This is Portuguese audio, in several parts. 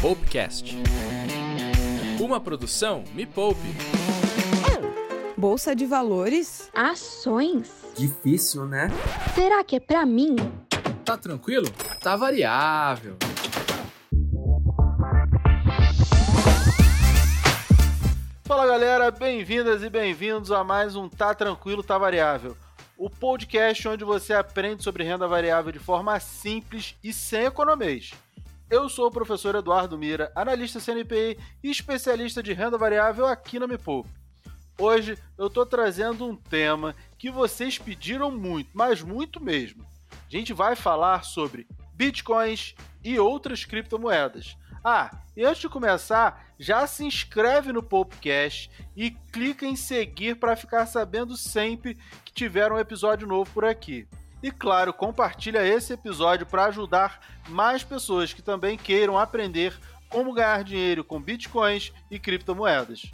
Popcast. Uma produção Me Poupe. Bolsa de valores? Ações? Difícil, né? Será que é pra mim? Tá tranquilo? Tá variável. Fala galera, bem-vindas e bem-vindos a mais um Tá Tranquilo, Tá Variável. O podcast onde você aprende sobre renda variável de forma simples e sem economês. Eu sou o professor Eduardo Mira, analista CNPI e especialista de renda variável aqui na Me Poupe. Hoje eu estou trazendo um tema que vocês pediram muito, mas muito mesmo. A gente vai falar sobre bitcoins e outras criptomoedas. Ah, e antes de começar, já se inscreve no podcast e clica em seguir para ficar sabendo sempre que tiver um episódio novo por aqui. E claro, compartilha esse episódio para ajudar mais pessoas que também queiram aprender como ganhar dinheiro com bitcoins e criptomoedas.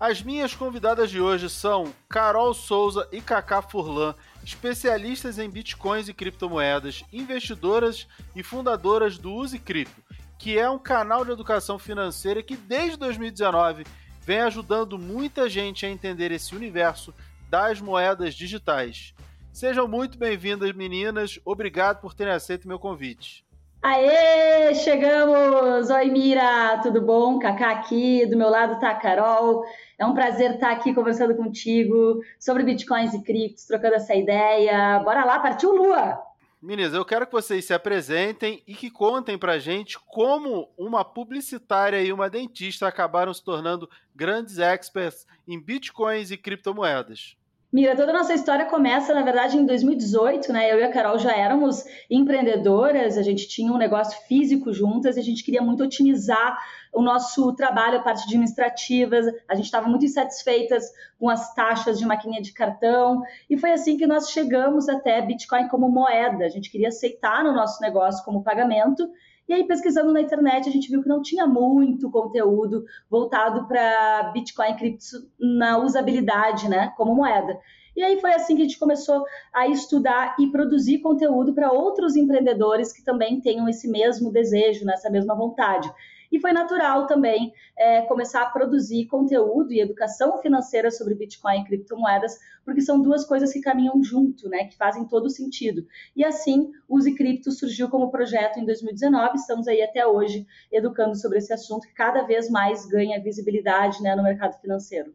As minhas convidadas de hoje são Carol Souza e Cacá Furlan, especialistas em bitcoins e criptomoedas, investidoras e fundadoras do Use Cripto, que é um canal de educação financeira que desde 2019 vem ajudando muita gente a entender esse universo das moedas digitais. Sejam muito bem-vindas, meninas. Obrigado por terem aceito meu convite. Aê, chegamos! Oi, Mira, tudo bom? Cacá aqui, do meu lado tá a Carol. É um prazer estar aqui conversando contigo sobre bitcoins e criptos, trocando essa ideia. Bora lá, partiu Lua! Meninas, eu quero que vocês se apresentem e que contem pra gente como uma publicitária e uma dentista acabaram se tornando grandes experts em bitcoins e criptomoedas. Mira, toda a nossa história começa, na verdade, em 2018, né? Eu e a Carol já éramos empreendedoras, a gente tinha um negócio físico juntas e a gente queria muito otimizar o nosso trabalho, a parte administrativa, a gente estava muito insatisfeitas com as taxas de maquininha de cartão, e foi assim que nós chegamos até Bitcoin como moeda. A gente queria aceitar no nosso negócio como pagamento, e aí, pesquisando na internet, a gente viu que não tinha muito conteúdo voltado para Bitcoin e cripto na usabilidade, né, como moeda. E aí foi assim que a gente começou a estudar e produzir conteúdo para outros empreendedores que também tenham esse mesmo desejo, né, essa mesma vontade. E foi natural também é, começar a produzir conteúdo e educação financeira sobre Bitcoin e criptomoedas, porque são duas coisas que caminham junto, né, que fazem todo sentido. E assim, o Use Cripto surgiu como projeto em 2019, estamos aí até hoje educando sobre esse assunto que cada vez mais ganha visibilidade né, no mercado financeiro.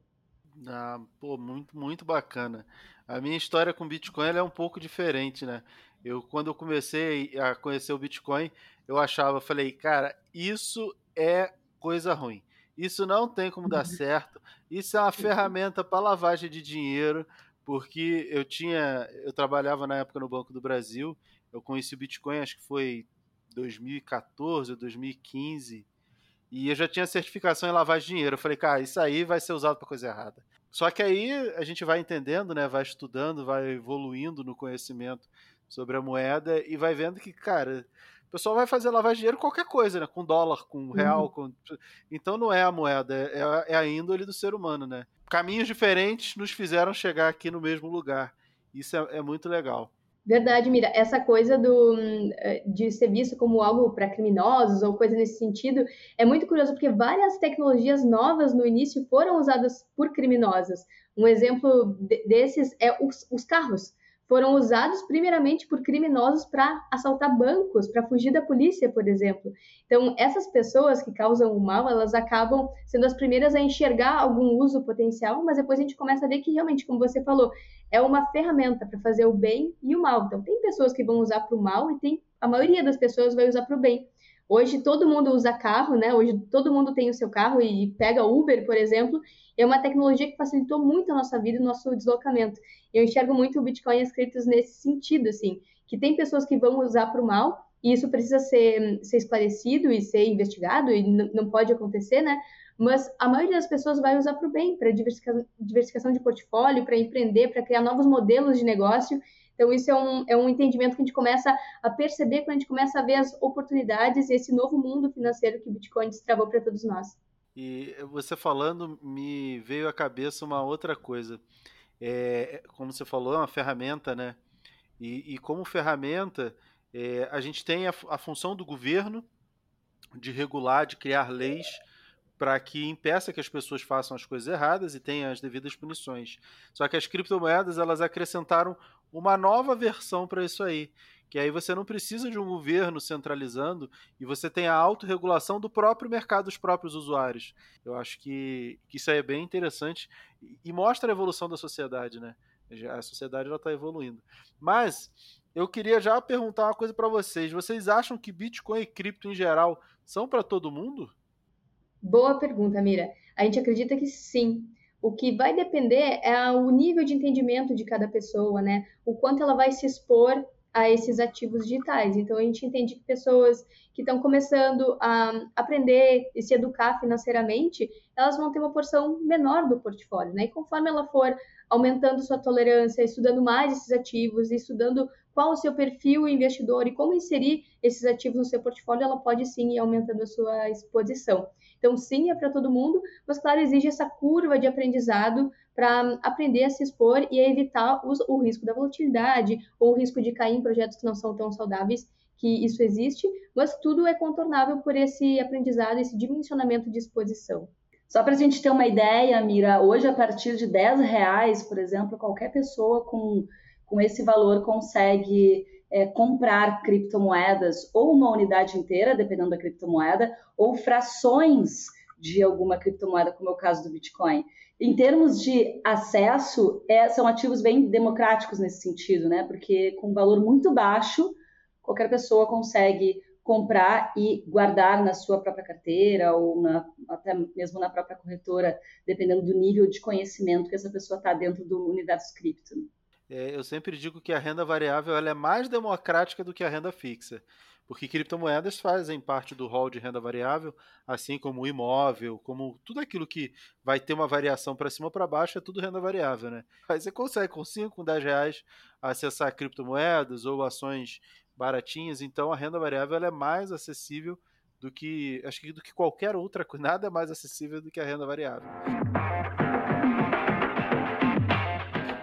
Ah, pô, muito, muito bacana. A minha história com Bitcoin é um pouco diferente, né? Eu, quando eu comecei a conhecer o Bitcoin, eu achava, falei, cara, isso é coisa ruim. Isso não tem como dar certo. Isso é uma ferramenta para lavagem de dinheiro, porque eu tinha, eu trabalhava na época no Banco do Brasil. Eu conheci o Bitcoin, acho que foi 2014 ou 2015. E eu já tinha certificação em lavagem de dinheiro. Eu falei, cara, isso aí vai ser usado para coisa errada. Só que aí a gente vai entendendo, né? Vai estudando, vai evoluindo no conhecimento sobre a moeda e vai vendo que, cara, o pessoal vai fazer lavagem de dinheiro qualquer coisa, né? Com dólar, com real, uhum. com... então não é a moeda, é, é a índole do ser humano, né? Caminhos diferentes nos fizeram chegar aqui no mesmo lugar. Isso é, é muito legal. Verdade, Mira. Essa coisa do, de ser visto como algo para criminosos ou coisa nesse sentido é muito curioso porque várias tecnologias novas no início foram usadas por criminosos. Um exemplo desses é os, os carros foram usados primeiramente por criminosos para assaltar bancos, para fugir da polícia, por exemplo. Então, essas pessoas que causam o mal, elas acabam sendo as primeiras a enxergar algum uso potencial, mas depois a gente começa a ver que realmente, como você falou, é uma ferramenta para fazer o bem e o mal. Então, tem pessoas que vão usar para o mal e tem a maioria das pessoas vai usar para o bem. Hoje todo mundo usa carro, né? Hoje todo mundo tem o seu carro e pega Uber, por exemplo. É uma tecnologia que facilitou muito a nossa vida, o nosso deslocamento. Eu enxergo muito o Bitcoin e as criptos nesse sentido, assim, que tem pessoas que vão usar para o mal e isso precisa ser, ser esclarecido e ser investigado e não pode acontecer, né? Mas a maioria das pessoas vai usar para o bem, para diversificação, diversificação de portfólio, para empreender, para criar novos modelos de negócio. Então, isso é um, é um entendimento que a gente começa a perceber quando a gente começa a ver as oportunidades e esse novo mundo financeiro que o Bitcoin destravou para todos nós. E você falando, me veio à cabeça uma outra coisa. É, como você falou, é uma ferramenta, né? E, e como ferramenta, é, a gente tem a, a, função do governo de regular, de criar leis para que impeça que as pessoas façam as coisas erradas e tenham as devidas punições. Só que as criptomoedas elas acrescentaram uma nova versão para isso aí, que aí você não precisa de um governo centralizando e você tem a autorregulação do próprio mercado dos próprios usuários. Eu acho que, que isso aí é bem interessante e mostra a evolução da sociedade, né? A sociedade está evoluindo. Mas eu queria já perguntar uma coisa para vocês. Vocês acham que Bitcoin e cripto em geral são para todo mundo? Boa pergunta, Mira. A gente acredita que sim. O que vai depender é o nível de entendimento de cada pessoa, né? O quanto ela vai se expor a esses ativos digitais. Então, a gente entende que pessoas que estão começando a aprender e se educar financeiramente, elas vão ter uma porção menor do portfólio, né? E conforme ela for aumentando sua tolerância, estudando mais esses ativos, estudando qual o seu perfil investidor e como inserir esses ativos no seu portfólio, ela pode sim ir aumentando a sua exposição. Então, sim, é para todo mundo, mas, claro, exige essa curva de aprendizado para aprender a se expor e a evitar os, o risco da volatilidade ou o risco de cair em projetos que não são tão saudáveis, que isso existe, mas tudo é contornável por esse aprendizado, esse dimensionamento de exposição. Só para a gente ter uma ideia, Mira, hoje a partir de 10 reais, por exemplo, qualquer pessoa com, com esse valor consegue é, comprar criptomoedas ou uma unidade inteira, dependendo da criptomoeda, ou frações de alguma criptomoeda, como é o caso do Bitcoin. Em termos de acesso, é, são ativos bem democráticos nesse sentido, né? Porque com valor muito baixo, qualquer pessoa consegue comprar e guardar na sua própria carteira ou na, até mesmo na própria corretora, dependendo do nível de conhecimento que essa pessoa está dentro do universo cripto. É, eu sempre digo que a renda variável é mais democrática do que a renda fixa, porque criptomoedas fazem parte do rol de renda variável, assim como o imóvel, como tudo aquilo que vai ter uma variação para cima ou para baixo é tudo renda variável, né? Aí você consegue com 5, com 10 reais acessar criptomoedas ou ações baratinhas, então a renda variável é mais acessível do que acho que do que qualquer outra coisa, nada é mais acessível do que a renda variável.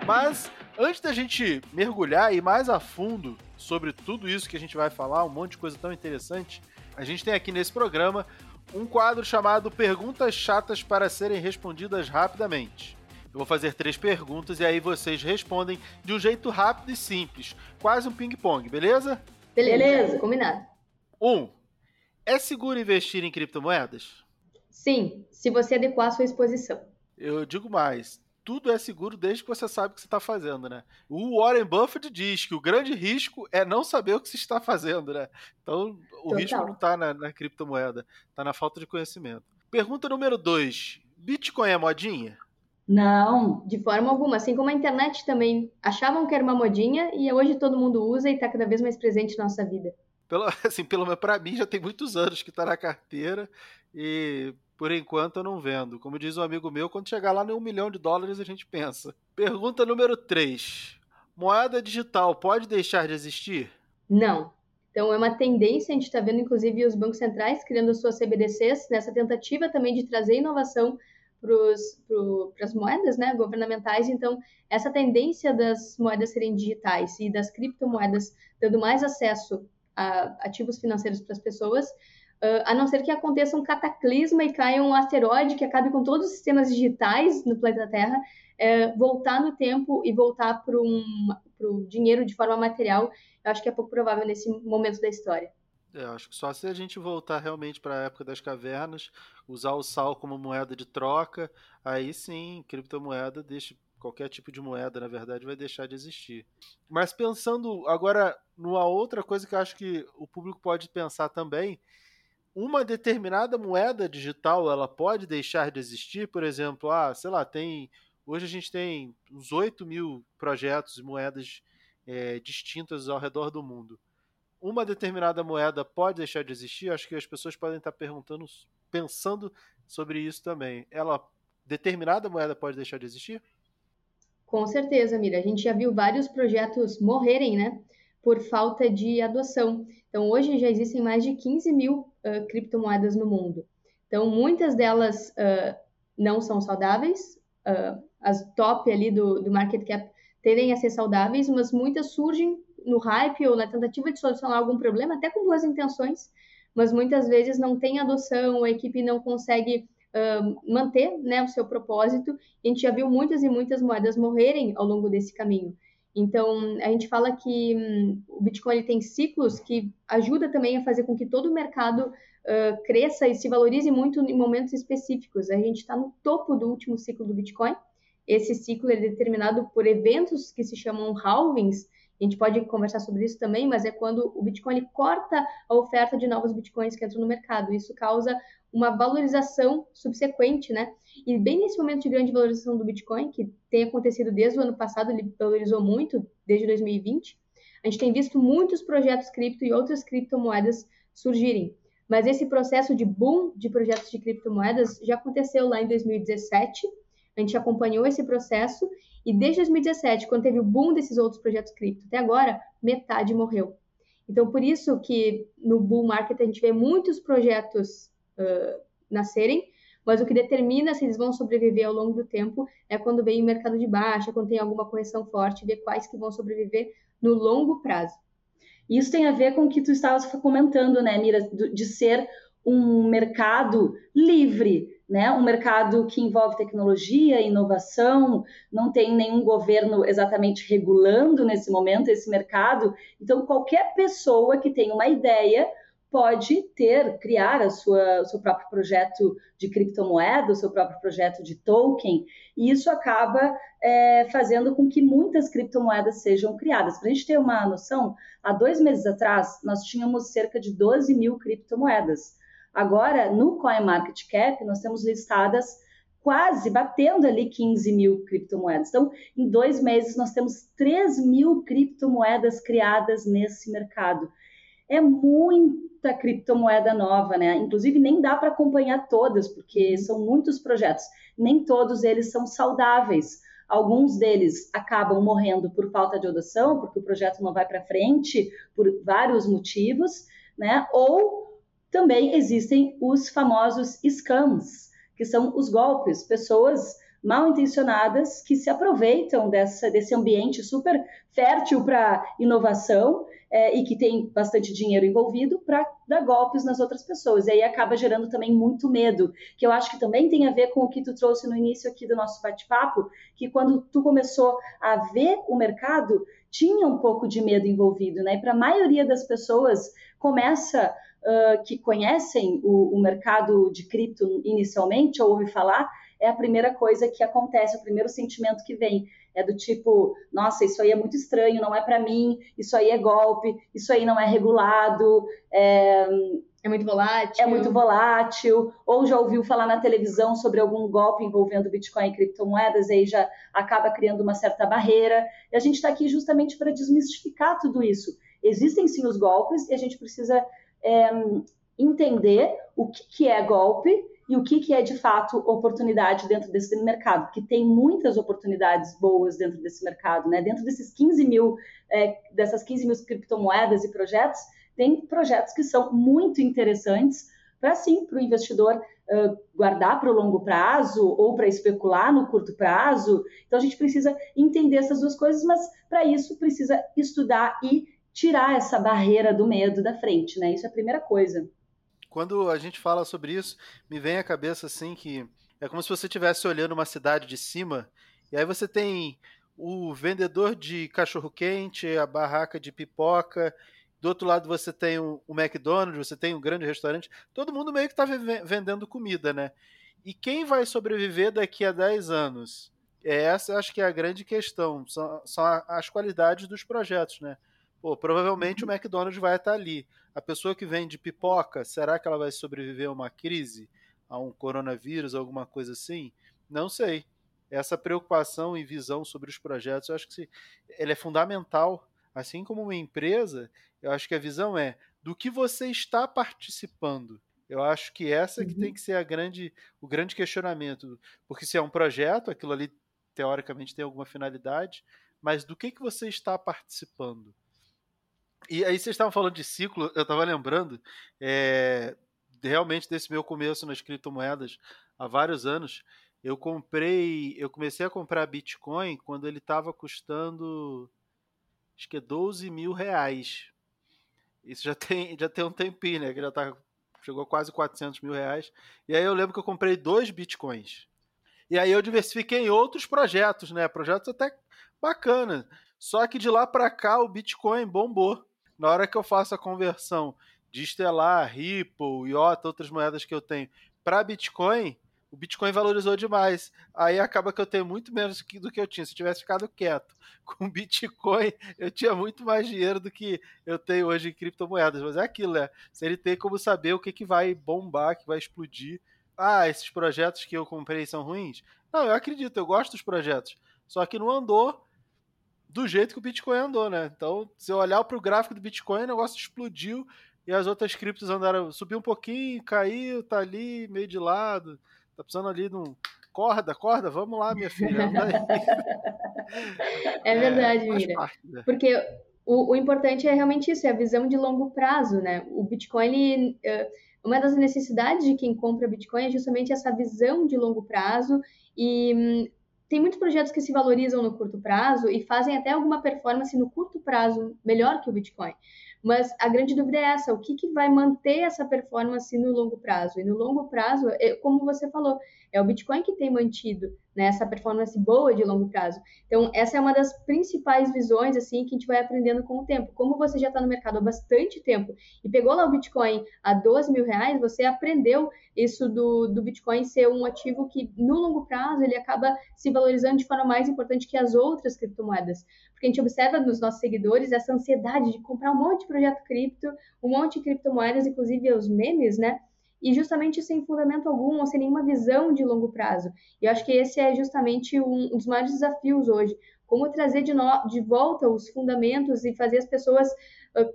Mas antes da gente mergulhar e mais a fundo sobre tudo isso que a gente vai falar, um monte de coisa tão interessante, a gente tem aqui nesse programa um quadro chamado Perguntas Chatas para serem respondidas rapidamente. Eu vou fazer três perguntas e aí vocês respondem de um jeito rápido e simples, quase um ping-pong, beleza? Beleza, combinado. Um, é seguro investir em criptomoedas? Sim, se você adequar a sua exposição. Eu digo mais, tudo é seguro desde que você sabe o que você está fazendo, né? O Warren Buffett diz que o grande risco é não saber o que você está fazendo, né? Então, o Total. risco não está na, na, criptomoeda, está na falta de conhecimento. Pergunta número dois: Bitcoin é modinha? Não, de forma alguma. Assim como a internet também achavam que era uma modinha e hoje todo mundo usa e está cada vez mais presente na nossa vida. Pelo, assim, pelo menos para mim já tem muitos anos que está na carteira e por enquanto eu não vendo. Como diz um amigo meu, quando chegar lá em um milhão de dólares a gente pensa. Pergunta número 3. Moeda digital pode deixar de existir? Não. Então é uma tendência, a gente está vendo inclusive os bancos centrais criando suas CBDCs nessa tentativa também de trazer inovação para as moedas né, governamentais. Então, essa tendência das moedas serem digitais e das criptomoedas dando mais acesso a ativos financeiros para as pessoas, uh, a não ser que aconteça um cataclisma e caia um asteroide que acabe com todos os sistemas digitais no planeta Terra, uh, voltar no tempo e voltar para o dinheiro de forma material, eu acho que é pouco provável nesse momento da história. É, acho que só se a gente voltar realmente para a época das cavernas, usar o sal como moeda de troca, aí sim, criptomoeda deixa qualquer tipo de moeda, na verdade, vai deixar de existir. Mas pensando agora numa outra coisa que eu acho que o público pode pensar também, uma determinada moeda digital, ela pode deixar de existir, por exemplo, ah, sei lá, tem hoje a gente tem uns 8 mil projetos e moedas é, distintas ao redor do mundo uma determinada moeda pode deixar de existir? Acho que as pessoas podem estar perguntando, pensando sobre isso também. Ela determinada moeda pode deixar de existir? Com certeza, Mira. A gente já viu vários projetos morrerem, né? Por falta de adoção. Então, hoje já existem mais de 15 mil uh, criptomoedas no mundo. Então, muitas delas uh, não são saudáveis. Uh, as top ali do, do market cap tendem a ser saudáveis, mas muitas surgem no hype ou na tentativa de solucionar algum problema, até com boas intenções, mas muitas vezes não tem adoção, a equipe não consegue uh, manter né, o seu propósito. A gente já viu muitas e muitas moedas morrerem ao longo desse caminho. Então, a gente fala que hum, o Bitcoin ele tem ciclos que ajuda também a fazer com que todo o mercado uh, cresça e se valorize muito em momentos específicos. A gente está no topo do último ciclo do Bitcoin. Esse ciclo é determinado por eventos que se chamam halvings. A gente pode conversar sobre isso também, mas é quando o Bitcoin corta a oferta de novos Bitcoins que entram no mercado. Isso causa uma valorização subsequente, né? E bem nesse momento de grande valorização do Bitcoin, que tem acontecido desde o ano passado, ele valorizou muito, desde 2020, a gente tem visto muitos projetos cripto e outras criptomoedas surgirem. Mas esse processo de boom de projetos de criptomoedas já aconteceu lá em 2017. A gente acompanhou esse processo e desde 2017, quando teve o boom desses outros projetos cripto, até agora, metade morreu. Então, por isso que no bull market a gente vê muitos projetos uh, nascerem, mas o que determina se eles vão sobreviver ao longo do tempo é quando vem o mercado de baixa, quando tem alguma correção forte, ver quais que vão sobreviver no longo prazo. Isso tem a ver com o que tu estavas comentando, né, Mira, de ser um mercado livre, né? Um mercado que envolve tecnologia, inovação, não tem nenhum governo exatamente regulando nesse momento esse mercado. Então, qualquer pessoa que tenha uma ideia pode ter, criar a sua, o seu próprio projeto de criptomoeda, o seu próprio projeto de token, e isso acaba é, fazendo com que muitas criptomoedas sejam criadas. Para a gente ter uma noção, há dois meses atrás nós tínhamos cerca de 12 mil criptomoedas. Agora, no CoinMarketCap, nós temos listadas quase batendo ali 15 mil criptomoedas. Então, em dois meses, nós temos 3 mil criptomoedas criadas nesse mercado. É muita criptomoeda nova, né? Inclusive, nem dá para acompanhar todas, porque são muitos projetos. Nem todos eles são saudáveis. Alguns deles acabam morrendo por falta de adoção, porque o projeto não vai para frente por vários motivos, né? Ou também existem os famosos scams, que são os golpes, pessoas mal intencionadas que se aproveitam dessa, desse ambiente super fértil para inovação é, e que tem bastante dinheiro envolvido para dar golpes nas outras pessoas. E aí acaba gerando também muito medo, que eu acho que também tem a ver com o que tu trouxe no início aqui do nosso bate-papo, que quando tu começou a ver o mercado, tinha um pouco de medo envolvido, né? E para a maioria das pessoas começa uh, que conhecem o, o mercado de cripto inicialmente ou ouve falar, é a primeira coisa que acontece, o primeiro sentimento que vem. É do tipo, nossa, isso aí é muito estranho, não é para mim, isso aí é golpe, isso aí não é regulado, é, é muito volátil. É muito volátil. Ou já ouviu falar na televisão sobre algum golpe envolvendo Bitcoin e criptomoedas, e aí já acaba criando uma certa barreira. E a gente está aqui justamente para desmistificar tudo isso. Existem sim os golpes e a gente precisa é, entender o que, que é golpe e o que, que é de fato oportunidade dentro desse mercado, porque tem muitas oportunidades boas dentro desse mercado, né? Dentro desses 15 mil, é, dessas 15 mil criptomoedas e projetos, tem projetos que são muito interessantes para sim, para o investidor uh, guardar para o longo prazo ou para especular no curto prazo. Então a gente precisa entender essas duas coisas, mas para isso precisa estudar e tirar essa barreira do medo da frente, né? Isso é a primeira coisa quando a gente fala sobre isso, me vem à cabeça assim que é como se você estivesse olhando uma cidade de cima e aí você tem o vendedor de cachorro-quente, a barraca de pipoca, do outro lado você tem o, McDonald's, você tem um grande restaurante, todo mundo meio que está vendendo comida, né? E quem vai sobreviver daqui a 10 anos? É, essa acho que é a grande questão, são, são as qualidades dos projetos, né? Pô, provavelmente o uhum. McDonald's vai estar ali. A pessoa que vende pipoca, será que ela vai sobreviver a uma crise, a um coronavírus, alguma coisa assim? Não sei. Essa preocupação e visão sobre os projetos, eu acho que ela é fundamental. Assim como uma empresa, eu acho que a visão é do que você está participando. Eu acho que essa que tem uhum. que ser a grande, o grande questionamento. Porque se é um projeto, aquilo ali teoricamente tem alguma finalidade, mas do que, que você está participando? E aí vocês estavam falando de ciclo, eu estava lembrando é, realmente desse meu começo nas criptomoedas há vários anos. Eu comprei, eu comecei a comprar Bitcoin quando ele estava custando acho que é 12 mil reais. Isso já tem, já tem um tempinho, né? Que já tá, chegou quase 400 mil reais. E aí eu lembro que eu comprei dois bitcoins. E aí eu diversifiquei em outros projetos, né? Projetos até bacanas. Só que de lá para cá o Bitcoin bombou. Na hora que eu faço a conversão de Stellar, Ripple, IOTA, outras moedas que eu tenho para Bitcoin, o Bitcoin valorizou demais. Aí acaba que eu tenho muito menos do que eu tinha. Se eu tivesse ficado quieto com Bitcoin, eu tinha muito mais dinheiro do que eu tenho hoje em criptomoedas. Mas é aquilo, né? Se ele tem como saber o que, que vai bombar, que vai explodir. Ah, esses projetos que eu comprei são ruins? Não, eu acredito, eu gosto dos projetos. Só que não andou do jeito que o Bitcoin andou, né? Então, se eu olhar para o gráfico do Bitcoin, o negócio explodiu e as outras criptos andaram, subiu um pouquinho, caiu, tá ali, meio de lado. Tá precisando ali de um. Corda, corda, vamos lá, minha filha. é verdade, é, Mira. Parte, né? Porque o, o, importante é realmente isso, é a visão de longo prazo, né? O Bitcoin, ele, eh, uma das necessidades de quem compra Bitcoin é justamente essa visão de longo prazo e hum, tem muitos projetos que se valorizam no curto prazo e fazem até alguma performance no curto prazo melhor que o Bitcoin. Mas a grande dúvida é essa: o que, que vai manter essa performance no longo prazo? E no longo prazo, é, como você falou, é o Bitcoin que tem mantido né, essa performance boa de longo prazo. Então, essa é uma das principais visões assim que a gente vai aprendendo com o tempo. Como você já está no mercado há bastante tempo e pegou lá o Bitcoin a 12 mil reais, você aprendeu isso do, do Bitcoin ser um ativo que, no longo prazo, ele acaba se valorizando de forma mais importante que as outras criptomoedas. Porque a gente observa nos nossos seguidores essa ansiedade de comprar um monte de projeto cripto, um monte de criptomoedas, inclusive os memes, né? e justamente sem fundamento algum, ou sem nenhuma visão de longo prazo. E eu acho que esse é justamente um, um dos maiores desafios hoje, como trazer de, no, de volta os fundamentos e fazer as pessoas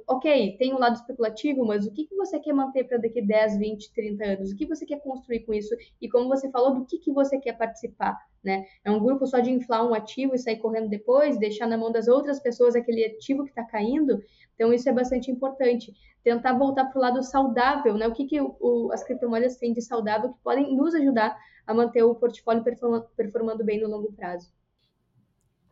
ok, tem um lado especulativo, mas o que, que você quer manter para daqui 10, 20, 30 anos? O que você quer construir com isso? E como você falou, do que, que você quer participar? Né? É um grupo só de inflar um ativo e sair correndo depois, deixar na mão das outras pessoas aquele ativo que está caindo? Então, isso é bastante importante. Tentar voltar para o lado saudável, né? O que, que o, o, as criptomoedas têm de saudável que podem nos ajudar a manter o portfólio performa, performando bem no longo prazo.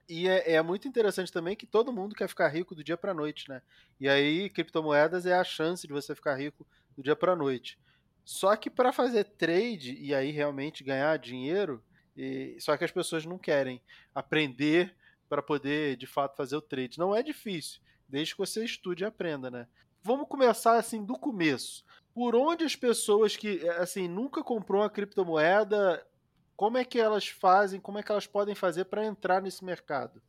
E é, é, muito interessante também que todo mundo quer ficar rico do dia para noite, né? E aí, criptomoedas é a chance de você ficar rico do dia para noite. Só que para fazer trade e aí realmente ganhar dinheiro, e, só que as pessoas não querem aprender para poder de fato fazer o trade. Não é difícil, desde que você estude e aprenda, né? Vamos começar assim do começo. Por onde as pessoas que assim nunca comprou uma criptomoeda como é que elas fazem, como é que elas podem fazer para entrar nesse mercado?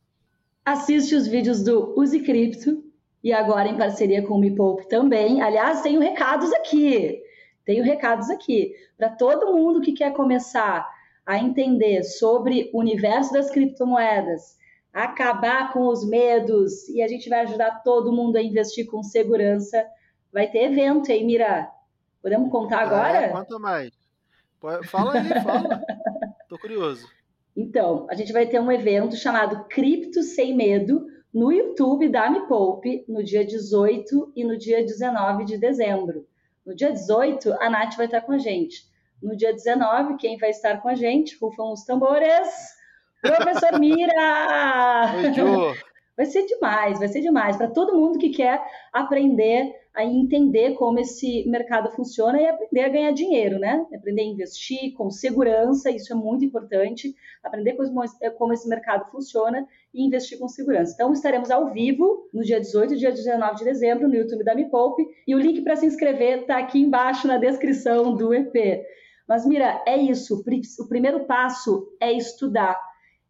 Assiste os vídeos do Use Cripto e agora em parceria com o Me Poupe também. Aliás, tenho recados aqui. Tenho recados aqui para todo mundo que quer começar a entender sobre o universo das criptomoedas, acabar com os medos e a gente vai ajudar todo mundo a investir com segurança. Vai ter evento aí, Mira. Podemos contar agora? É, conta mais. Fala aí, fala. Tô curioso. Então, a gente vai ter um evento chamado Cripto Sem Medo no YouTube da Me Poupe no dia 18 e no dia 19 de dezembro. No dia 18, a Nath vai estar com a gente. No dia 19, quem vai estar com a gente? Rufam os tambores. Professor Mira! Oi. Vai ser demais, vai ser demais para todo mundo que quer aprender a entender como esse mercado funciona e aprender a ganhar dinheiro, né? Aprender a investir com segurança, isso é muito importante. Aprender como esse mercado funciona e investir com segurança. Então, estaremos ao vivo no dia 18 e dia 19 de dezembro no YouTube da Me Poupe e o link para se inscrever está aqui embaixo na descrição do EP. Mas, Mira, é isso. O primeiro passo é estudar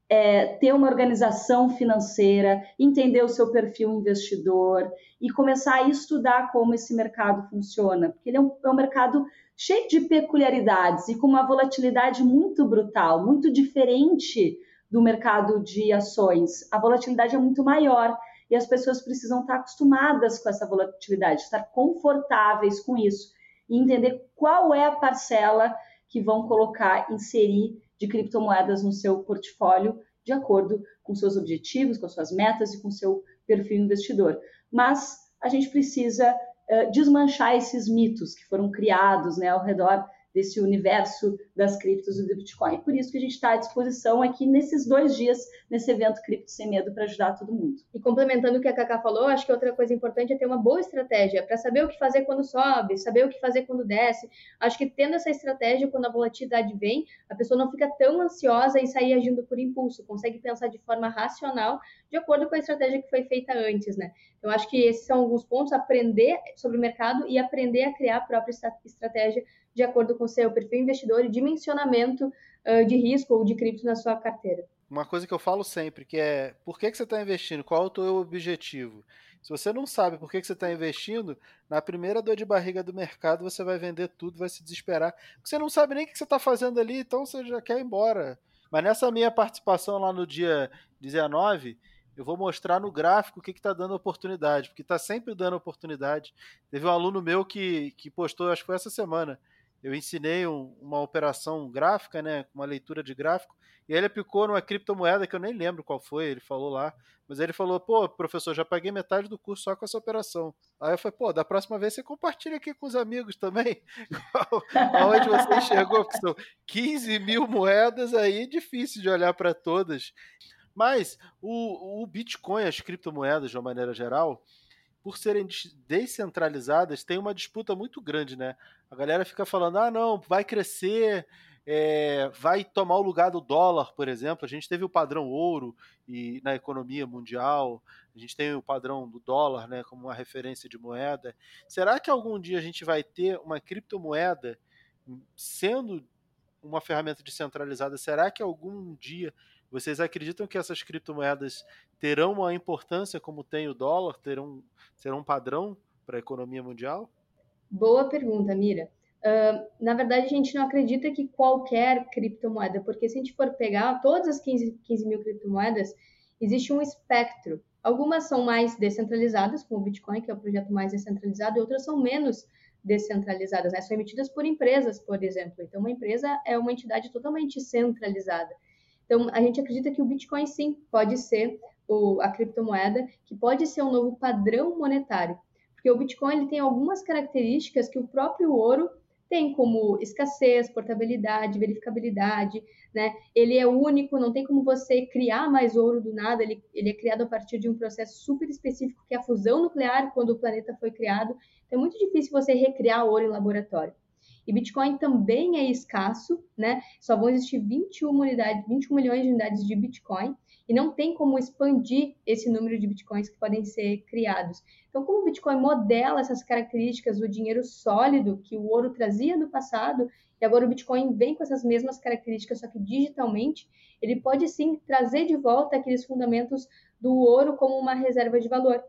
é, ter uma organização financeira, entender o seu perfil investidor e começar a estudar como esse mercado funciona, porque ele é um, é um mercado cheio de peculiaridades e com uma volatilidade muito brutal, muito diferente do mercado de ações. A volatilidade é muito maior e as pessoas precisam estar acostumadas com essa volatilidade, estar confortáveis com isso e entender qual é a parcela que vão colocar, inserir de criptomoedas no seu portfólio de acordo com seus objetivos, com suas metas e com seu perfil investidor. Mas a gente precisa uh, desmanchar esses mitos que foram criados né, ao redor desse universo das criptos e do Bitcoin. Por isso que a gente está à disposição aqui nesses dois dias, nesse evento Cripto Sem Medo, para ajudar todo mundo. E complementando o que a Cacá falou, acho que outra coisa importante é ter uma boa estratégia para saber o que fazer quando sobe, saber o que fazer quando desce. Acho que tendo essa estratégia, quando a volatilidade vem, a pessoa não fica tão ansiosa em sair agindo por impulso, consegue pensar de forma racional, de acordo com a estratégia que foi feita antes, né? Então, acho que esses são alguns pontos, aprender sobre o mercado e aprender a criar a própria estratégia de acordo com o seu perfil investidor e dimensionamento uh, de risco ou de cripto na sua carteira. Uma coisa que eu falo sempre, que é por que, que você está investindo? Qual é o teu objetivo? Se você não sabe por que, que você está investindo, na primeira dor de barriga do mercado você vai vender tudo, vai se desesperar. Você não sabe nem o que você está fazendo ali, então você já quer ir embora. Mas nessa minha participação lá no dia 19, eu vou mostrar no gráfico o que está dando oportunidade, porque está sempre dando oportunidade. Teve um aluno meu que, que postou, acho que foi essa semana, eu ensinei um, uma operação gráfica, né, uma leitura de gráfico, e ele aplicou numa criptomoeda que eu nem lembro qual foi, ele falou lá, mas ele falou, pô, professor, já paguei metade do curso só com essa operação. Aí eu falei, pô, da próxima vez você compartilha aqui com os amigos também, aonde você enxergou, porque são 15 mil moedas aí, difícil de olhar para todas. Mas o, o Bitcoin, as criptomoedas de uma maneira geral, por serem descentralizadas, tem uma disputa muito grande, né? A galera fica falando, ah, não, vai crescer, é, vai tomar o lugar do dólar, por exemplo. A gente teve o padrão ouro e na economia mundial, a gente tem o padrão do dólar, né, como uma referência de moeda. Será que algum dia a gente vai ter uma criptomoeda sendo uma ferramenta descentralizada? Será que algum dia vocês acreditam que essas criptomoedas terão uma importância como tem o dólar, terão, serão um padrão para a economia mundial? Boa pergunta, Mira. Uh, na verdade, a gente não acredita que qualquer criptomoeda, porque se a gente for pegar todas as 15, 15 mil criptomoedas, existe um espectro. Algumas são mais descentralizadas, como o Bitcoin, que é o projeto mais descentralizado, e outras são menos descentralizadas, né? são emitidas por empresas, por exemplo. Então, uma empresa é uma entidade totalmente centralizada. Então, a gente acredita que o Bitcoin, sim, pode ser o, a criptomoeda, que pode ser um novo padrão monetário. Porque o Bitcoin ele tem algumas características que o próprio ouro tem, como escassez, portabilidade, verificabilidade, né? Ele é único, não tem como você criar mais ouro do nada, ele, ele é criado a partir de um processo super específico, que é a fusão nuclear, quando o planeta foi criado. Então, é muito difícil você recriar ouro em laboratório. E Bitcoin também é escasso, né? Só vão existir 21, unidades, 21 milhões de unidades de Bitcoin e não tem como expandir esse número de Bitcoins que podem ser criados. Então, como o Bitcoin modela essas características do dinheiro sólido que o ouro trazia no passado, e agora o Bitcoin vem com essas mesmas características, só que digitalmente, ele pode sim trazer de volta aqueles fundamentos do ouro como uma reserva de valor.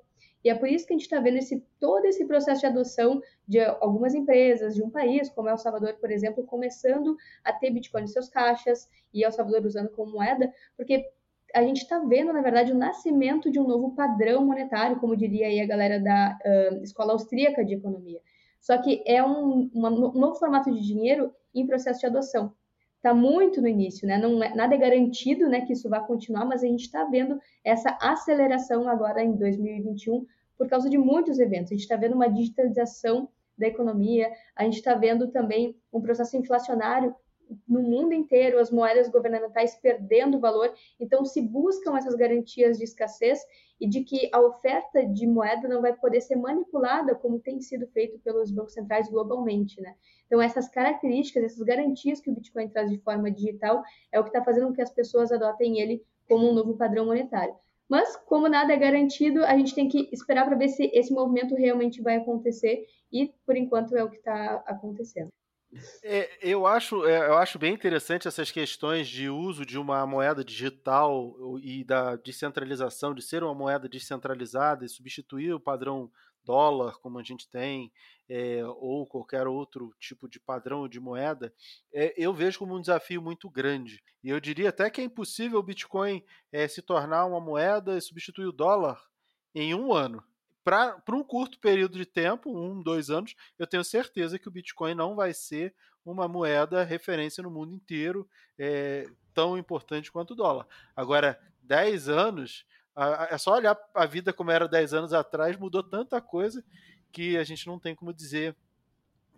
E é por isso que a gente está vendo esse, todo esse processo de adoção de algumas empresas, de um país, como El Salvador, por exemplo, começando a ter Bitcoin em seus caixas e El Salvador usando como moeda, porque a gente está vendo, na verdade, o nascimento de um novo padrão monetário, como diria aí a galera da uh, Escola Austríaca de Economia. Só que é um, uma, um novo formato de dinheiro em processo de adoção está muito no início, né? Não é, nada é garantido, né, que isso vai continuar, mas a gente está vendo essa aceleração agora em 2021 por causa de muitos eventos. A gente está vendo uma digitalização da economia, a gente está vendo também um processo inflacionário no mundo inteiro, as moedas governamentais perdendo valor. Então, se buscam essas garantias de escassez e de que a oferta de moeda não vai poder ser manipulada como tem sido feito pelos bancos centrais globalmente, né? Então, essas características, essas garantias que o Bitcoin traz de forma digital é o que está fazendo com que as pessoas adotem ele como um novo padrão monetário. Mas, como nada é garantido, a gente tem que esperar para ver se esse movimento realmente vai acontecer e, por enquanto, é o que está acontecendo. É, eu, acho, é, eu acho bem interessante essas questões de uso de uma moeda digital e da descentralização, de ser uma moeda descentralizada e substituir o padrão dólar, como a gente tem, é, ou qualquer outro tipo de padrão de moeda, é, eu vejo como um desafio muito grande. E eu diria até que é impossível o Bitcoin é, se tornar uma moeda e substituir o dólar em um ano. Para um curto período de tempo, um, dois anos, eu tenho certeza que o Bitcoin não vai ser uma moeda referência no mundo inteiro tão importante quanto o dólar. Agora, 10 anos, é só olhar a vida como era 10 anos atrás, mudou tanta coisa que a gente não tem como dizer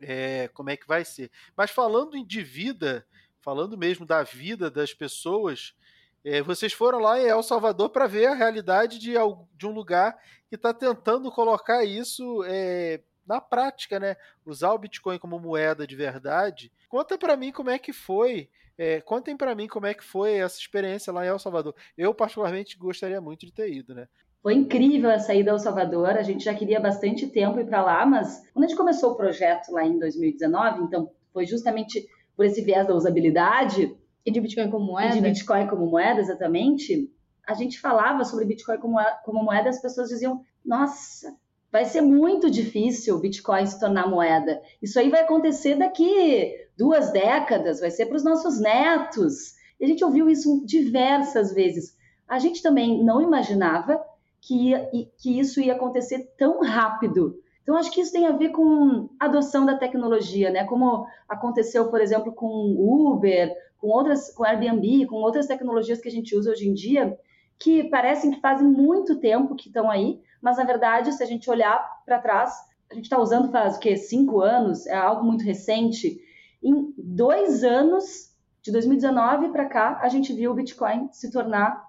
é, como é que vai ser. Mas falando de vida, falando mesmo da vida das pessoas, é, vocês foram lá em El Salvador para ver a realidade de, de um lugar que está tentando colocar isso é, na prática, né? Usar o Bitcoin como moeda de verdade. Conta para mim como é que foi. É, contem para mim como é que foi essa experiência lá em El Salvador. Eu particularmente gostaria muito de ter ido, né? Foi incrível a saída ao Salvador. A gente já queria bastante tempo ir para lá, mas quando a gente começou o projeto lá em 2019, então foi justamente por esse viés da usabilidade e de Bitcoin como moeda. E de Bitcoin como moeda, exatamente. A gente falava sobre Bitcoin como, como moeda, as pessoas diziam: "Nossa, vai ser muito difícil o Bitcoin se tornar moeda. Isso aí vai acontecer daqui duas décadas, vai ser para os nossos netos." E a gente ouviu isso diversas vezes. A gente também não imaginava que, ia, que isso ia acontecer tão rápido. Então, acho que isso tem a ver com a adoção da tecnologia, né? Como aconteceu, por exemplo, com Uber, com outras, com Airbnb, com outras tecnologias que a gente usa hoje em dia, que parecem que fazem muito tempo que estão aí, mas na verdade, se a gente olhar para trás, a gente está usando faz o quê? Cinco anos, é algo muito recente. Em dois anos, de 2019 para cá, a gente viu o Bitcoin se tornar,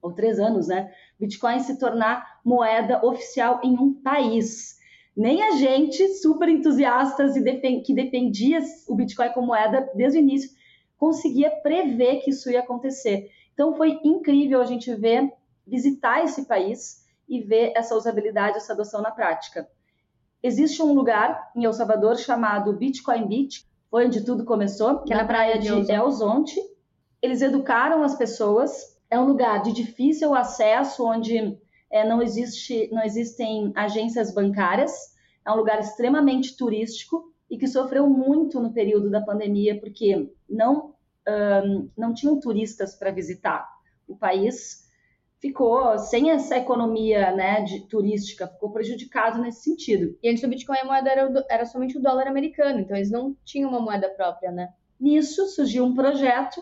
ou três anos, né? Bitcoin se tornar moeda oficial em um país. Nem a gente, super entusiastas e que defendia o Bitcoin como moeda desde o início, conseguia prever que isso ia acontecer. Então foi incrível a gente ver, visitar esse país e ver essa usabilidade, essa adoção na prática. Existe um lugar em El Salvador chamado Bitcoin Beach, foi onde tudo começou, que é na praia de El Zonte. Eles educaram as pessoas é um lugar de difícil acesso, onde é, não, existe, não existem agências bancárias, é um lugar extremamente turístico e que sofreu muito no período da pandemia, porque não, um, não tinham turistas para visitar. O país ficou sem essa economia né, de, turística, ficou prejudicado nesse sentido. E antes do Bitcoin, a moeda era, era somente o dólar americano, então eles não tinham uma moeda própria, né? Nisso surgiu um projeto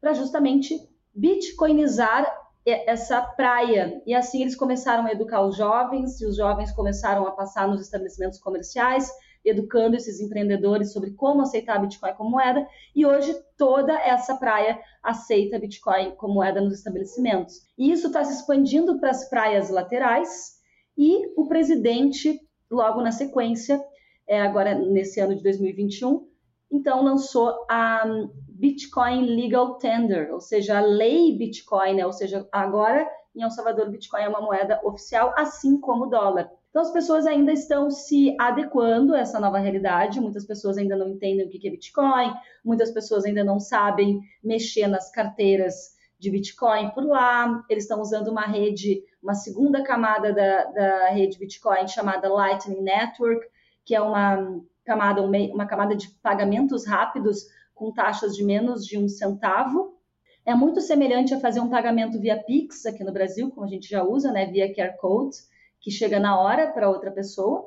para justamente bitcoinizar essa praia. E assim eles começaram a educar os jovens, e os jovens começaram a passar nos estabelecimentos comerciais, educando esses empreendedores sobre como aceitar Bitcoin como moeda. E hoje toda essa praia aceita Bitcoin como moeda nos estabelecimentos. E isso está se expandindo para as praias laterais. E o presidente, logo na sequência, é, agora nesse ano de 2021, então lançou a Bitcoin Legal Tender, ou seja, a lei Bitcoin, né? ou seja, agora em El Salvador Bitcoin é uma moeda oficial, assim como o dólar. Então as pessoas ainda estão se adequando a essa nova realidade, muitas pessoas ainda não entendem o que é Bitcoin, muitas pessoas ainda não sabem mexer nas carteiras de Bitcoin por lá, eles estão usando uma rede, uma segunda camada da, da rede Bitcoin chamada Lightning Network, que é uma camada, uma camada de pagamentos rápidos com taxas de menos de um centavo. É muito semelhante a fazer um pagamento via Pix aqui no Brasil, como a gente já usa, né, via QR Code, que chega na hora para outra pessoa.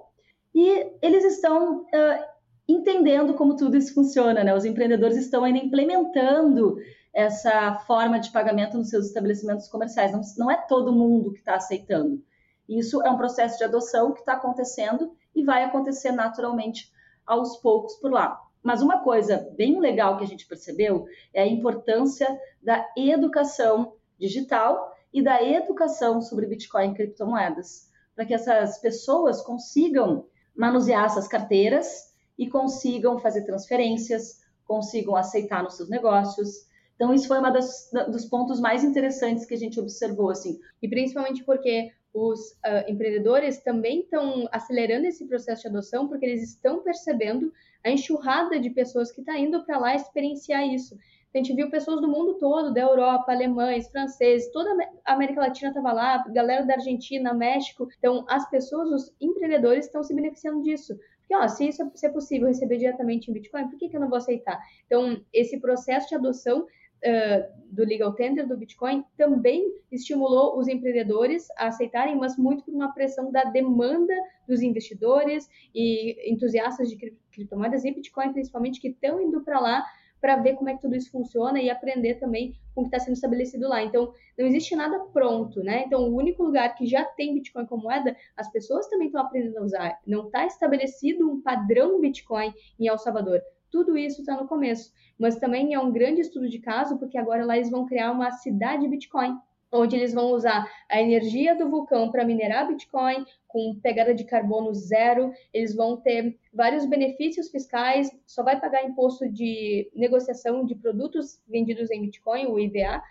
E eles estão uh, entendendo como tudo isso funciona, né? Os empreendedores estão ainda implementando essa forma de pagamento nos seus estabelecimentos comerciais. Não, não é todo mundo que está aceitando. Isso é um processo de adoção que está acontecendo e vai acontecer naturalmente aos poucos por lá. Mas uma coisa bem legal que a gente percebeu é a importância da educação digital e da educação sobre Bitcoin e criptomoedas, para que essas pessoas consigam manusear essas carteiras e consigam fazer transferências, consigam aceitar nos seus negócios. Então, isso foi um dos pontos mais interessantes que a gente observou, assim. E principalmente porque os uh, empreendedores também estão acelerando esse processo de adoção porque eles estão percebendo a enxurrada de pessoas que está indo para lá experienciar isso. A gente viu pessoas do mundo todo, da Europa, alemães, franceses, toda a América Latina estava lá, galera da Argentina, México. Então, as pessoas, os empreendedores estão se beneficiando disso. Porque, ó, se isso é possível receber diretamente em Bitcoin, por que, que eu não vou aceitar? Então, esse processo de adoção uh, do legal tender do Bitcoin também estimulou os empreendedores a aceitarem, mas muito por uma pressão da demanda dos investidores e entusiastas de criptomoedas e Bitcoin, principalmente, que estão indo para lá para ver como é que tudo isso funciona e aprender também com o que está sendo estabelecido lá. Então, não existe nada pronto, né? Então, o único lugar que já tem Bitcoin como moeda, as pessoas também estão aprendendo a usar. Não está estabelecido um padrão Bitcoin em El Salvador. Tudo isso está no começo. Mas também é um grande estudo de caso, porque agora lá eles vão criar uma cidade Bitcoin onde eles vão usar a energia do vulcão para minerar Bitcoin com pegada de carbono zero. Eles vão ter vários benefícios fiscais, só vai pagar imposto de negociação de produtos vendidos em Bitcoin, o IVA,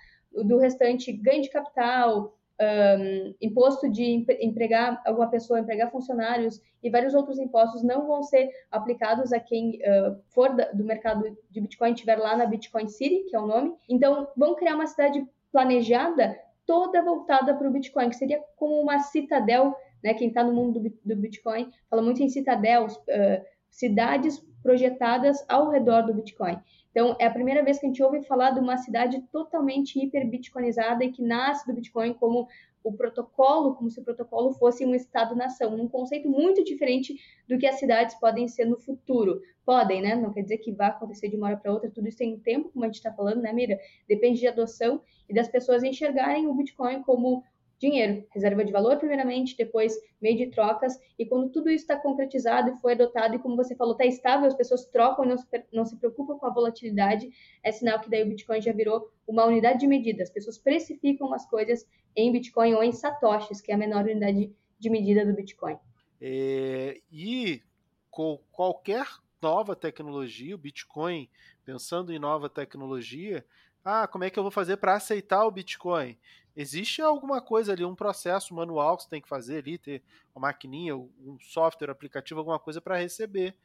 do restante ganho de capital, um, imposto de empregar alguma pessoa, empregar funcionários e vários outros impostos não vão ser aplicados a quem uh, for da, do mercado de Bitcoin, estiver lá na Bitcoin City, que é o nome. Então, vão criar uma cidade planejada toda voltada para o Bitcoin, que seria como uma citadel, né? Quem está no mundo do, do, Bitcoin fala muito em citadels, uh, cidades projetadas ao redor do Bitcoin. Então, é a primeira vez que a gente ouve falar de uma cidade totalmente hiper-bitcoinizada e que nasce do Bitcoin como o protocolo, como se o protocolo fosse um Estado-nação, um conceito muito diferente do que as cidades podem ser no futuro. Podem, né? Não quer dizer que vai acontecer de uma hora para outra, tudo isso tem tempo, como a gente está falando, né, Mira? Depende de adoção e das pessoas enxergarem o Bitcoin como dinheiro, reserva de valor primeiramente, depois meio de trocas, e quando tudo isso está concretizado e foi adotado, e como você falou, está estável, as pessoas trocam e não se, não se preocupam com a volatilidade, é sinal que daí o Bitcoin já virou uma unidade de medida, as pessoas precificam as coisas em Bitcoin ou em satoshis, que é a menor unidade de medida do Bitcoin. É, e com qualquer nova tecnologia, o Bitcoin, pensando em nova tecnologia, ah, como é que eu vou fazer para aceitar o Bitcoin? Existe alguma coisa ali, um processo manual que você tem que fazer ali, ter uma maquininha, um software, aplicativo, alguma coisa para receber.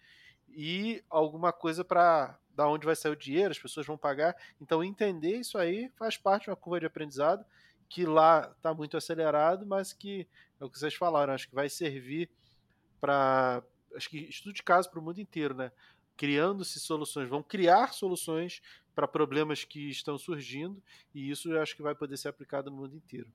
E alguma coisa para da onde vai sair o dinheiro, as pessoas vão pagar. Então, entender isso aí faz parte de uma curva de aprendizado que lá está muito acelerado, mas que é o que vocês falaram, acho que vai servir para. Acho que estudo de caso para o mundo inteiro, né? Criando-se soluções, vão criar soluções para problemas que estão surgindo, e isso eu acho que vai poder ser aplicado no mundo inteiro.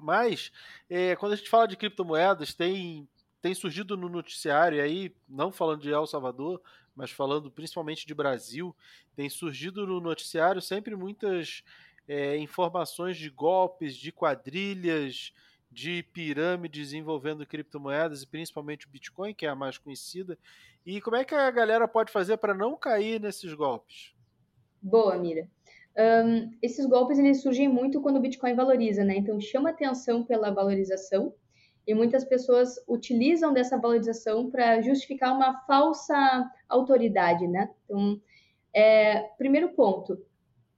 Mas, é, quando a gente fala de criptomoedas, tem, tem surgido no noticiário, e aí, não falando de El Salvador, mas falando principalmente de Brasil, tem surgido no noticiário sempre muitas é, informações de golpes, de quadrilhas, de pirâmides envolvendo criptomoedas e principalmente o Bitcoin, que é a mais conhecida. E como é que a galera pode fazer para não cair nesses golpes? Boa, Mira. Um, esses golpes eles surgem muito quando o Bitcoin valoriza, né? Então chama atenção pela valorização e muitas pessoas utilizam dessa valorização para justificar uma falsa autoridade, né? Então, é, primeiro ponto,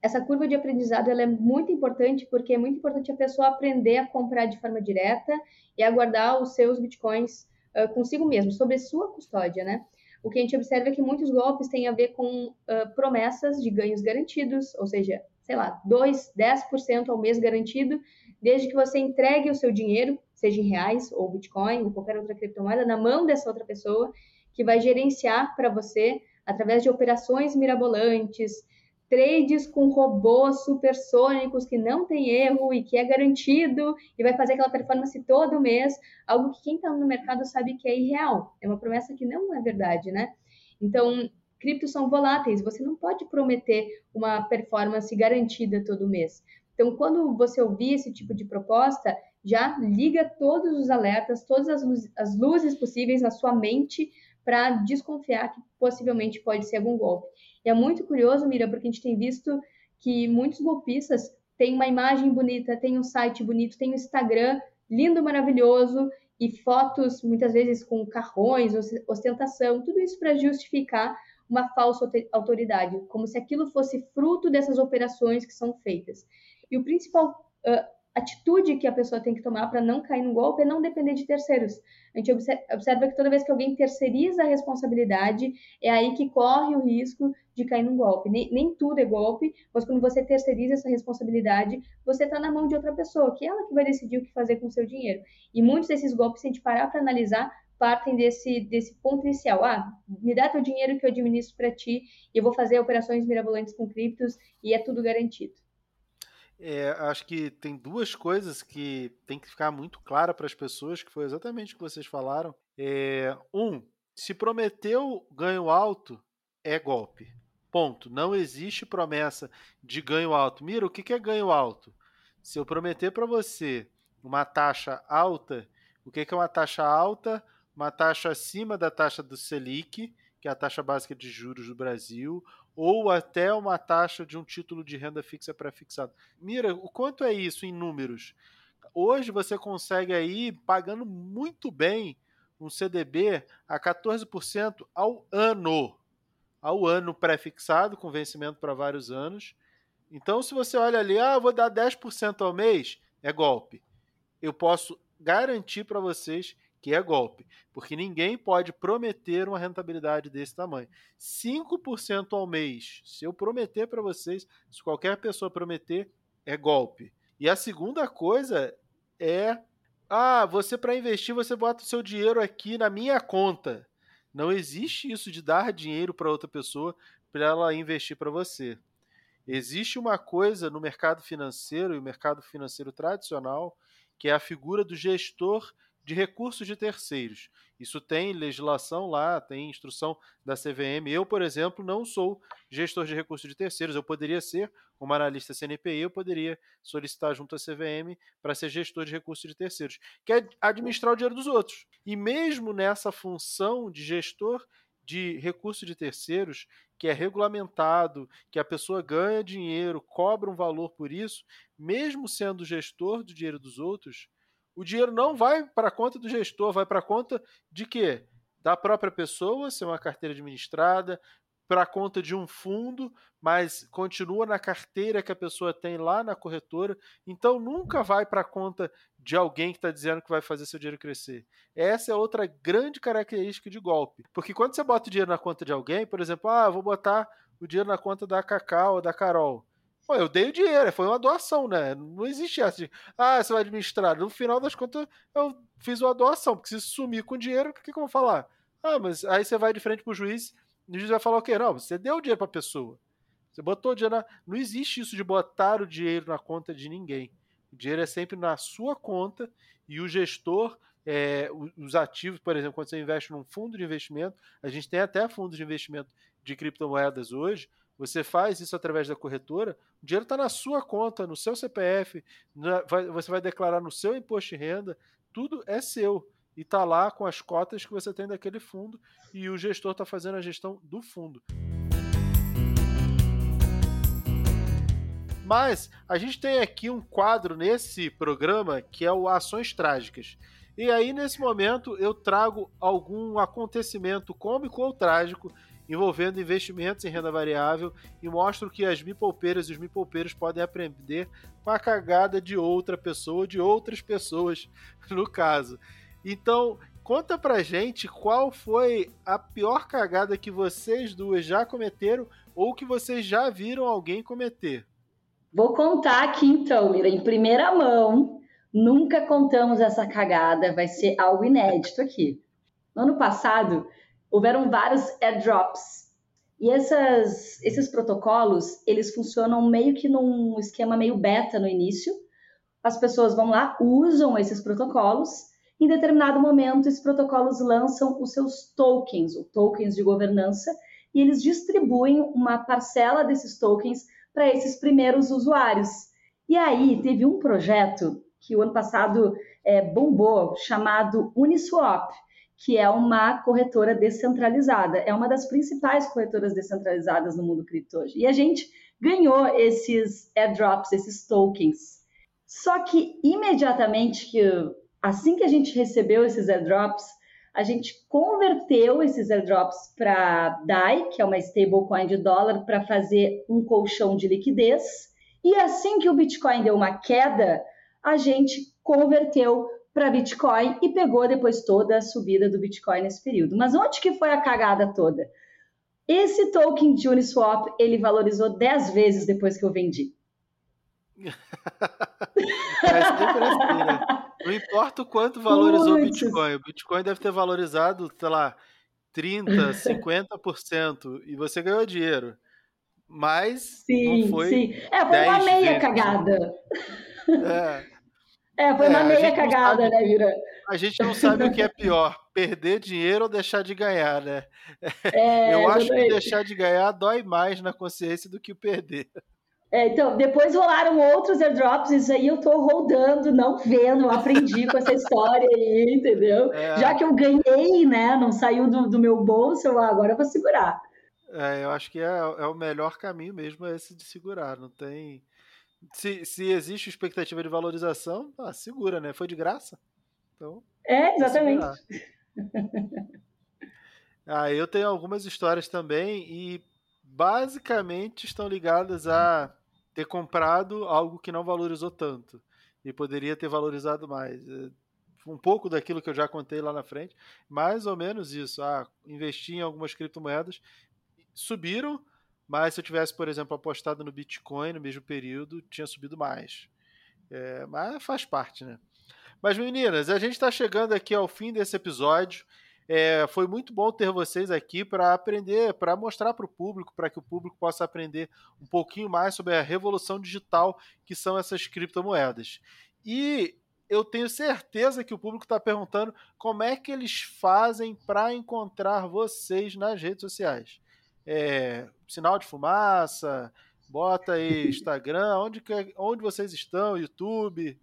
essa curva de aprendizado ela é muito importante porque é muito importante a pessoa aprender a comprar de forma direta e a guardar os seus bitcoins uh, consigo mesmo, sob sua custódia, né? O que a gente observa é que muitos golpes têm a ver com uh, promessas de ganhos garantidos, ou seja, sei lá, 2, 10% ao mês garantido, desde que você entregue o seu dinheiro, seja em reais ou Bitcoin ou qualquer outra criptomoeda, na mão dessa outra pessoa, que vai gerenciar para você através de operações mirabolantes, trades com robôs supersônicos que não tem erro e que é garantido e vai fazer aquela performance todo mês, algo que quem está no mercado sabe que é irreal. É uma promessa que não é verdade, né? Então, criptos são voláteis, você não pode prometer uma performance garantida todo mês. Então, quando você ouvir esse tipo de proposta, já liga todos os alertas, todas as luzes, possíveis na sua mente para desconfiar que possivelmente pode ser algum golpe. E é muito curioso, Mira, porque a gente tem visto que muitos golpistas têm uma imagem bonita, têm um site bonito, têm um Instagram lindo, maravilhoso e fotos muitas vezes com carrões, ostentação, tudo isso para justificar uma falsa autoridade, como se aquilo fosse fruto dessas operações que são feitas. E o principal uh, atitude que a pessoa tem que tomar para não cair no golpe é não depender de terceiros. A gente observa que toda vez que alguém terceiriza a responsabilidade, é aí que corre o risco de cair num golpe. Nem, nem tudo é golpe, mas quando você terceiriza essa responsabilidade, você está na mão de outra pessoa, que é ela que vai decidir o que fazer com o seu dinheiro. E muitos desses golpes, se a gente parar para analisar, partem desse, desse ponto inicial. Ah, me dá teu dinheiro que eu administro para ti e eu vou fazer operações mirabolantes com criptos e é tudo garantido. É, acho que tem duas coisas que tem que ficar muito clara para as pessoas, que foi exatamente o que vocês falaram. É, um, se prometeu ganho alto, é golpe. Ponto. Não existe promessa de ganho alto. Mira, o que é ganho alto? Se eu prometer para você uma taxa alta, o que é uma taxa alta? Uma taxa acima da taxa do Selic, que é a taxa básica de juros do Brasil, ou até uma taxa de um título de renda fixa pré-fixado. Mira, o quanto é isso em números? Hoje você consegue aí, pagando muito bem, um CDB a 14% ao ano. Ao ano pré-fixado, com vencimento para vários anos. Então, se você olha ali, ah, vou dar 10% ao mês, é golpe. Eu posso garantir para vocês que é golpe, porque ninguém pode prometer uma rentabilidade desse tamanho. 5% ao mês, se eu prometer para vocês, se qualquer pessoa prometer, é golpe. E a segunda coisa é ah, você para investir, você bota o seu dinheiro aqui na minha conta. Não existe isso de dar dinheiro para outra pessoa para ela investir para você. Existe uma coisa no mercado financeiro e o mercado financeiro tradicional, que é a figura do gestor de recursos de terceiros. Isso tem legislação lá, tem instrução da CVM. Eu, por exemplo, não sou gestor de recursos de terceiros. Eu poderia ser uma analista CNPI, eu poderia solicitar junto à CVM para ser gestor de recursos de terceiros, que é administrar o dinheiro dos outros. E mesmo nessa função de gestor de recursos de terceiros, que é regulamentado, que a pessoa ganha dinheiro, cobra um valor por isso, mesmo sendo gestor do dinheiro dos outros, o dinheiro não vai para a conta do gestor, vai para a conta de quê? Da própria pessoa, ser uma carteira administrada, para a conta de um fundo, mas continua na carteira que a pessoa tem lá na corretora. Então nunca vai para a conta de alguém que está dizendo que vai fazer seu dinheiro crescer. Essa é outra grande característica de golpe. Porque quando você bota o dinheiro na conta de alguém, por exemplo, ah, vou botar o dinheiro na conta da Cacau ou da Carol. Pô, eu dei o dinheiro, foi uma doação, né? Não existe essa de, ah, você vai administrar. No final das contas, eu fiz uma doação, porque se sumir com dinheiro, o que, que eu vou falar? Ah, mas aí você vai de frente pro juiz, e o juiz vai falar o quê? Não, você deu o dinheiro pra pessoa. Você botou o dinheiro na... Não existe isso de botar o dinheiro na conta de ninguém. O dinheiro é sempre na sua conta e o gestor, é, os ativos, por exemplo, quando você investe num fundo de investimento, a gente tem até fundos de investimento de criptomoedas hoje, você faz isso através da corretora, o dinheiro está na sua conta, no seu CPF, na, vai, você vai declarar no seu imposto de renda, tudo é seu. E está lá com as cotas que você tem daquele fundo e o gestor está fazendo a gestão do fundo. Mas a gente tem aqui um quadro nesse programa que é o Ações Trágicas. E aí, nesse momento, eu trago algum acontecimento cômico ou trágico envolvendo investimentos em renda variável e mostro que as mipolpeiras e os mipolpeiros podem aprender com a cagada de outra pessoa, de outras pessoas, no caso. Então, conta pra gente qual foi a pior cagada que vocês duas já cometeram ou que vocês já viram alguém cometer. Vou contar aqui então, Mira, em primeira mão. Nunca contamos essa cagada, vai ser algo inédito aqui. No ano passado, houveram vários airdrops. E essas, esses protocolos, eles funcionam meio que num esquema meio beta no início. As pessoas vão lá, usam esses protocolos. Em determinado momento, esses protocolos lançam os seus tokens, ou tokens de governança, e eles distribuem uma parcela desses tokens para esses primeiros usuários. E aí teve um projeto que o ano passado é, bombou, chamado Uniswap, que é uma corretora descentralizada. É uma das principais corretoras descentralizadas no mundo cripto hoje. E a gente ganhou esses airdrops, esses tokens. Só que imediatamente que assim que a gente recebeu esses airdrops, a gente converteu esses airdrops para DAI, que é uma stablecoin de dólar, para fazer um colchão de liquidez. E assim que o Bitcoin deu uma queda, a gente converteu para Bitcoin e pegou depois toda a subida do Bitcoin nesse período. Mas onde que foi a cagada toda? Esse token de Uniswap, ele valorizou 10 vezes depois que eu vendi. é assim, né? Não importa o quanto valorizou o Bitcoin. O Bitcoin deve ter valorizado, sei lá, 30, 50% e você ganhou dinheiro. Mas sim, não foi. Sim. É, foi uma meia vezes. cagada. É. É, foi É, uma meia cagada, sabe- né, Vira? A gente não sabe o que é pior, perder dinheiro ou deixar de ganhar, né? É, Eu acho que deixar de ganhar dói mais na consciência do que o perder. É, então, depois rolaram outros airdrops, isso aí eu tô rodando, não vendo, aprendi com essa história aí, entendeu? É. Já que eu ganhei, né, não saiu do, do meu bolso, eu, agora eu vou segurar. É, eu acho que é, é o melhor caminho mesmo é esse de segurar. Não tem. Se, se existe expectativa de valorização, ah, segura, né? Foi de graça. Então. É, exatamente. Ah, eu tenho algumas histórias também e basicamente estão ligadas a ter comprado algo que não valorizou tanto e poderia ter valorizado mais. É, Um pouco daquilo que eu já contei lá na frente, mais ou menos isso. Ah, investi em algumas criptomoedas, subiram, mas se eu tivesse, por exemplo, apostado no Bitcoin no mesmo período, tinha subido mais. É, mas faz parte, né? Mas meninas, a gente está chegando aqui ao fim desse episódio. É, foi muito bom ter vocês aqui para aprender, para mostrar para o público, para que o público possa aprender um pouquinho mais sobre a revolução digital que são essas criptomoedas. E eu tenho certeza que o público está perguntando como é que eles fazem para encontrar vocês nas redes sociais. É, sinal de fumaça, bota aí Instagram, onde, que- onde vocês estão, YouTube.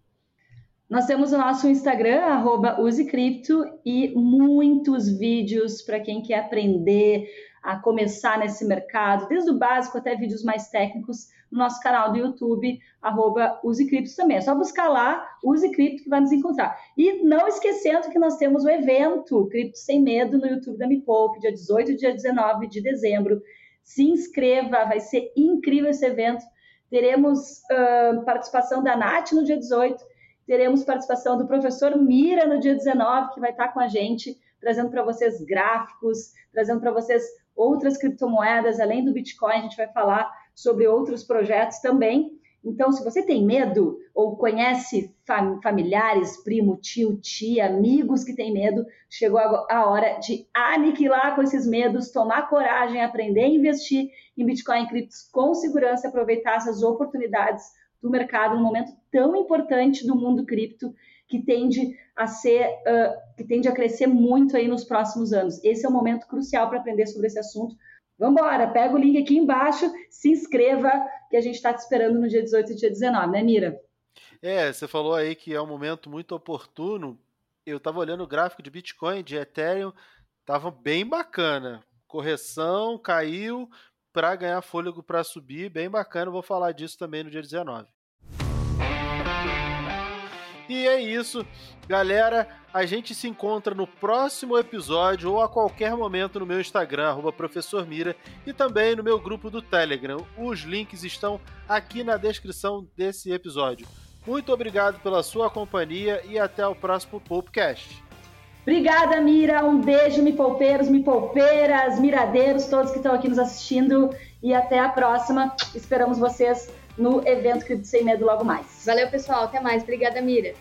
Nós temos o nosso Instagram, arroba usecripto, e muitos vídeos para quem quer aprender a começar nesse mercado, desde o básico até vídeos mais técnicos, no nosso canal do YouTube, arroba usecripto também. É só buscar lá, usecripto, que vai nos encontrar. E não esquecendo que nós temos o evento Cripto Sem Medo no YouTube da Me Poupe, dia 18 e dia 19 de dezembro. Se inscreva, vai ser incrível esse evento. Teremos ah, participação da Nath no dia 18, teremos participação do professor Mira no dia 19, que vai estar com a gente, trazendo para vocês gráficos, trazendo para vocês outras criptomoedas, além do Bitcoin, a gente vai falar sobre outros projetos também. Então, se você tem medo ou conhece fam- familiares, primo, tio, tia, amigos que têm medo, chegou a hora de aniquilar com esses medos, tomar coragem, aprender a investir em Bitcoin e criptos com segurança, aproveitar essas oportunidades do mercado num momento tão importante do mundo cripto que tende a ser, ah, que tende a crescer muito aí nos próximos anos. Esse é o momento crucial para aprender sobre esse assunto. Vamos embora, pega o link aqui embaixo, se inscreva, que a gente está te esperando no dia 18 e dia 19, né, Mira? É, você falou aí que é um momento muito oportuno. Eu estava olhando o gráfico de Bitcoin, de Ethereum, tava bem bacana. Correção, caiu para ganhar fôlego para subir, bem bacana. Vou falar disso também no dia 19. E é isso, galera. A gente se encontra no próximo episódio ou a qualquer momento no meu Instagram, arroba professor Mira, e também no meu grupo do Telegram. Os links estão aqui na descrição desse episódio. Muito obrigado pela sua companhia e até o próximo podcast. Obrigada, Mira. Um beijo, me poupeiros, me poupeiras, miradeiros, todos que estão aqui nos assistindo. E até a próxima. Esperamos vocês no evento Cripto Sem Medo logo mais. Valeu, pessoal. Até mais. Obrigada, Mira.